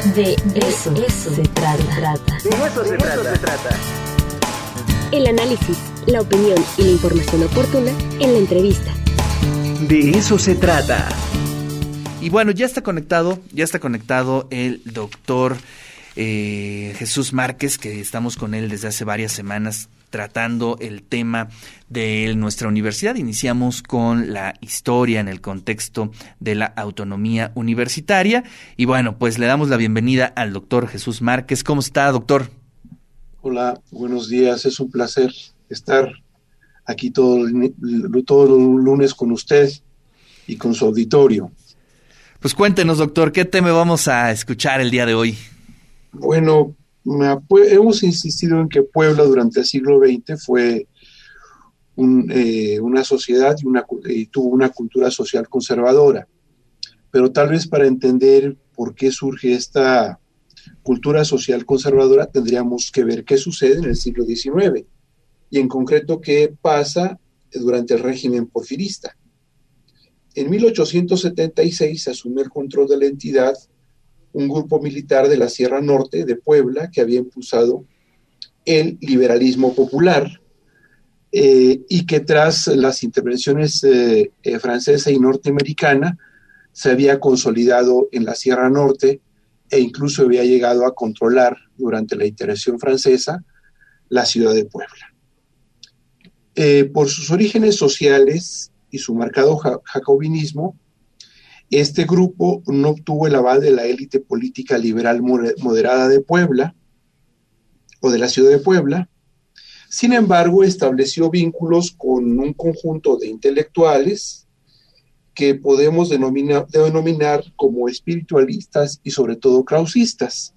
De eso, se, trata. De eso, se, trata. El análisis, la opinión y la información oportuna en la entrevista. De eso se trata. Y bueno, ya está conectado, ya está conectado el doctor eh, Jesús Márquez, que estamos con él desde hace varias semanas tratando el tema de nuestra universidad. Iniciamos con la historia en el contexto de la autonomía universitaria. Y bueno, pues le damos la bienvenida al doctor Jesús Márquez. ¿Cómo está, doctor? Hola, buenos días. Es un placer estar aquí todo, todos los lunes con usted y con su auditorio. Pues cuéntenos, doctor, ¿qué tema vamos a escuchar el día de hoy? Bueno, hemos insistido en que Puebla durante el siglo XX fue eh, una sociedad y, tuvo una cultura social conservadora. Pero tal vez para entender por qué surge esta cultura social conservadora tendríamos que ver qué sucede en el siglo XIX y en concreto qué pasa durante el régimen porfirista. En 1876 se asume el control de la entidad un grupo militar de la Sierra Norte de Puebla que había impulsado el liberalismo popular eh, y que tras las intervenciones eh, eh, francesa y norteamericana se había consolidado en la Sierra Norte e incluso había llegado a controlar durante la intervención francesa la ciudad de Puebla. por sus orígenes sociales y su marcado jacobinismo, este grupo no obtuvo el aval de la élite política liberal moderada de Puebla o de la ciudad de Puebla. Sin embargo, estableció vínculos con un conjunto de intelectuales que podemos denominar, como espiritualistas y sobre todo krausistas,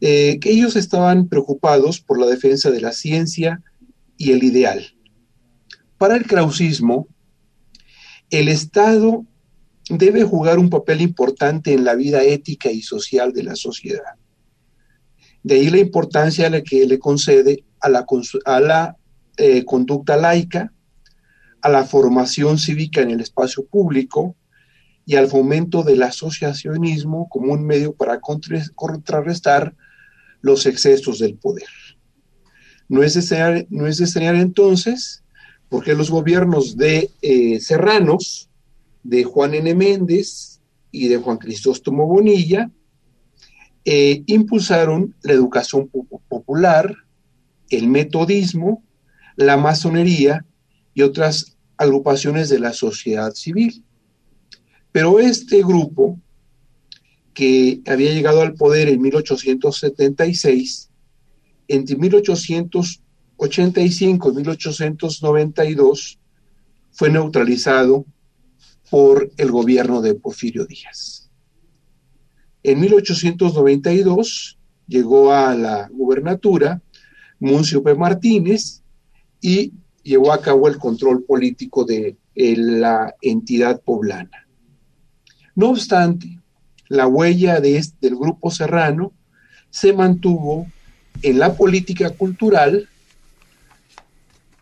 eh, que ellos estaban preocupados por la defensa de la ciencia y el ideal. Para el krausismo, el Estado debe jugar un papel importante en la vida ética y social de la sociedad. De ahí la importancia que le concede a la, a la eh, conducta laica, a la formación cívica en el espacio público y al fomento del asociacionismo como un medio para contrarrestar los excesos del poder. No es de no es entonces porque los gobiernos de eh, Serranos de Juan N. Méndez y de Juan Cristóstomo Bonilla, eh, impulsaron la educación popular, el metodismo, la masonería y otras agrupaciones de la sociedad civil. Pero este grupo, que había llegado al poder en 1876, entre 1885 y 1892, fue neutralizado por el gobierno de Porfirio Díaz. En 1892 llegó a la gubernatura Muncio P. Martínez y llevó a cabo el control político de la entidad poblana. No obstante, la huella de del grupo serrano se mantuvo en la política cultural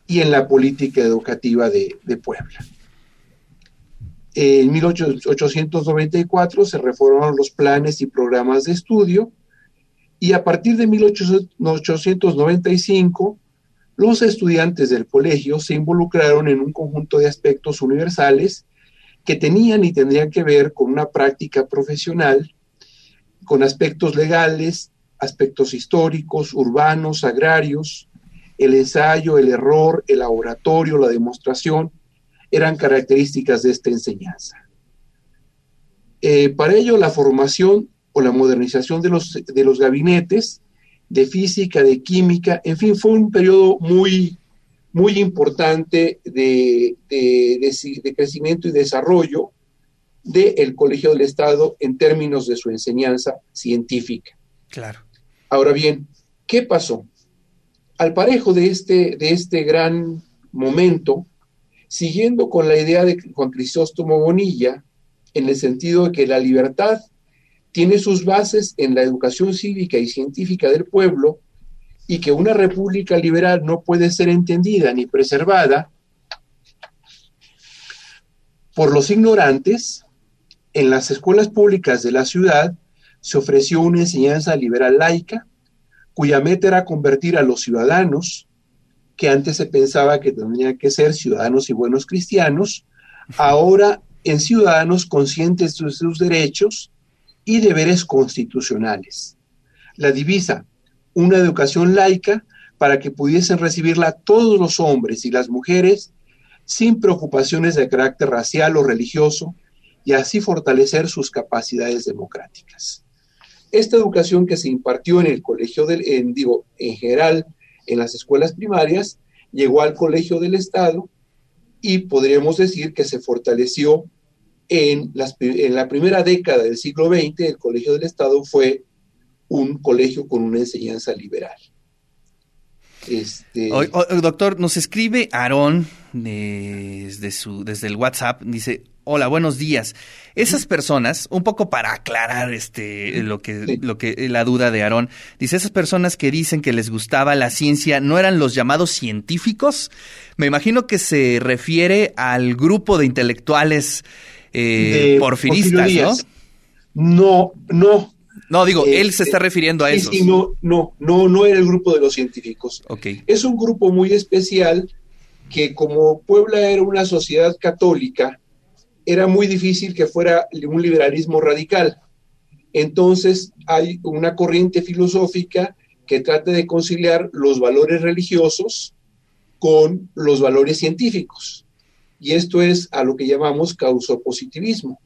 y en la política educativa de Puebla. En 1894 se reformaron los planes y programas de estudio y a partir de 1895 los estudiantes del colegio se involucraron en un conjunto de aspectos universales que tenían y tendrían que ver con una práctica profesional, con aspectos legales, aspectos históricos, urbanos, agrarios, el ensayo, el error, el laboratorio, la demostración, eran características de esta enseñanza. Eh, para ello, la formación o la modernización de los, de los gabinetes de física, de química, en fin, fue un periodo muy, muy importante de, de, crecimiento y desarrollo del Colegio del Estado en términos de su enseñanza científica. Claro. Ahora bien, ¿qué pasó? Al parejo de este, de este gran momento, siguiendo con la idea de Juan Crisóstomo Bonilla, en el sentido de que la libertad tiene sus bases en la educación cívica y científica del pueblo y que una república liberal no puede ser entendida ni preservada por los ignorantes, en las escuelas públicas de la ciudad se ofreció una enseñanza liberal laica, cuya meta era convertir a los ciudadanos, que antes se pensaba que tendrían que ser ciudadanos y buenos cristianos, ahora en ciudadanos conscientes de sus derechos y deberes constitucionales. La divisa, una educación laica para que pudiesen recibirla todos los hombres y las mujeres sin preocupaciones de carácter racial o religioso y así fortalecer sus capacidades democráticas. Esta educación que se impartió en el colegio del, en, digo, en general en las escuelas primarias, llegó al colegio del Estado y podríamos decir que se fortaleció en, en la primera década del siglo XX, el colegio del Estado fue un colegio con una enseñanza liberal. Este... doctor, nos escribe Aarón desde, desde el WhatsApp, dice, hola, buenos días. Esas personas, un poco para aclarar este lo que, lo que la duda de Aarón, dice, esas personas que dicen que les gustaba la ciencia no eran los llamados científicos. Me imagino que se refiere al grupo de intelectuales eh, porfiristas, ¿no? No, no, no, digo, eh, él se está refiriendo a eso. no, no, no, no era el grupo de los científicos. Okay. Es un grupo muy especial que como Puebla era una sociedad católica, era muy difícil que fuera un liberalismo radical. Entonces hay una corriente filosófica que trata de conciliar los valores religiosos con los valores científicos. Y esto es a lo que llamamos causopositivismo.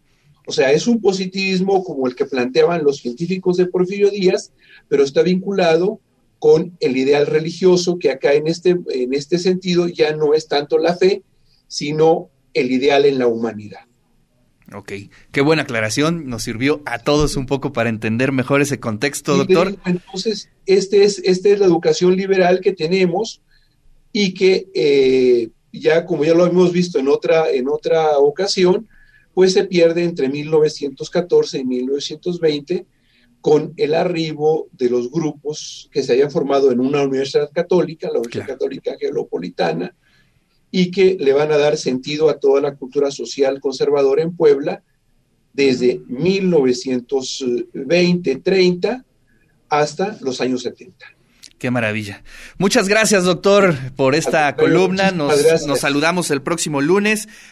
O sea, es un positivismo como el que planteaban los científicos de Porfirio Díaz, pero está vinculado con el ideal religioso que acá en este, en este sentido ya no es tanto la fe, sino el ideal en la humanidad. Ok, qué buena aclaración, nos sirvió a todos un poco para entender mejor ese contexto, doctor. Entonces, este es, esta es la educación liberal que tenemos y que eh, ya como ya lo hemos visto en otra, en otra ocasión, pues se pierde entre 1914 y 1920 con el arribo de los grupos que se hayan formado en una universidad católica, la Universidad Católica Geopolitana, y que le van a dar sentido a toda la cultura social conservadora en Puebla desde 1920-30 hasta los años 70. Qué maravilla. Muchas gracias, doctor, por esta columna. Nos, nos saludamos el próximo lunes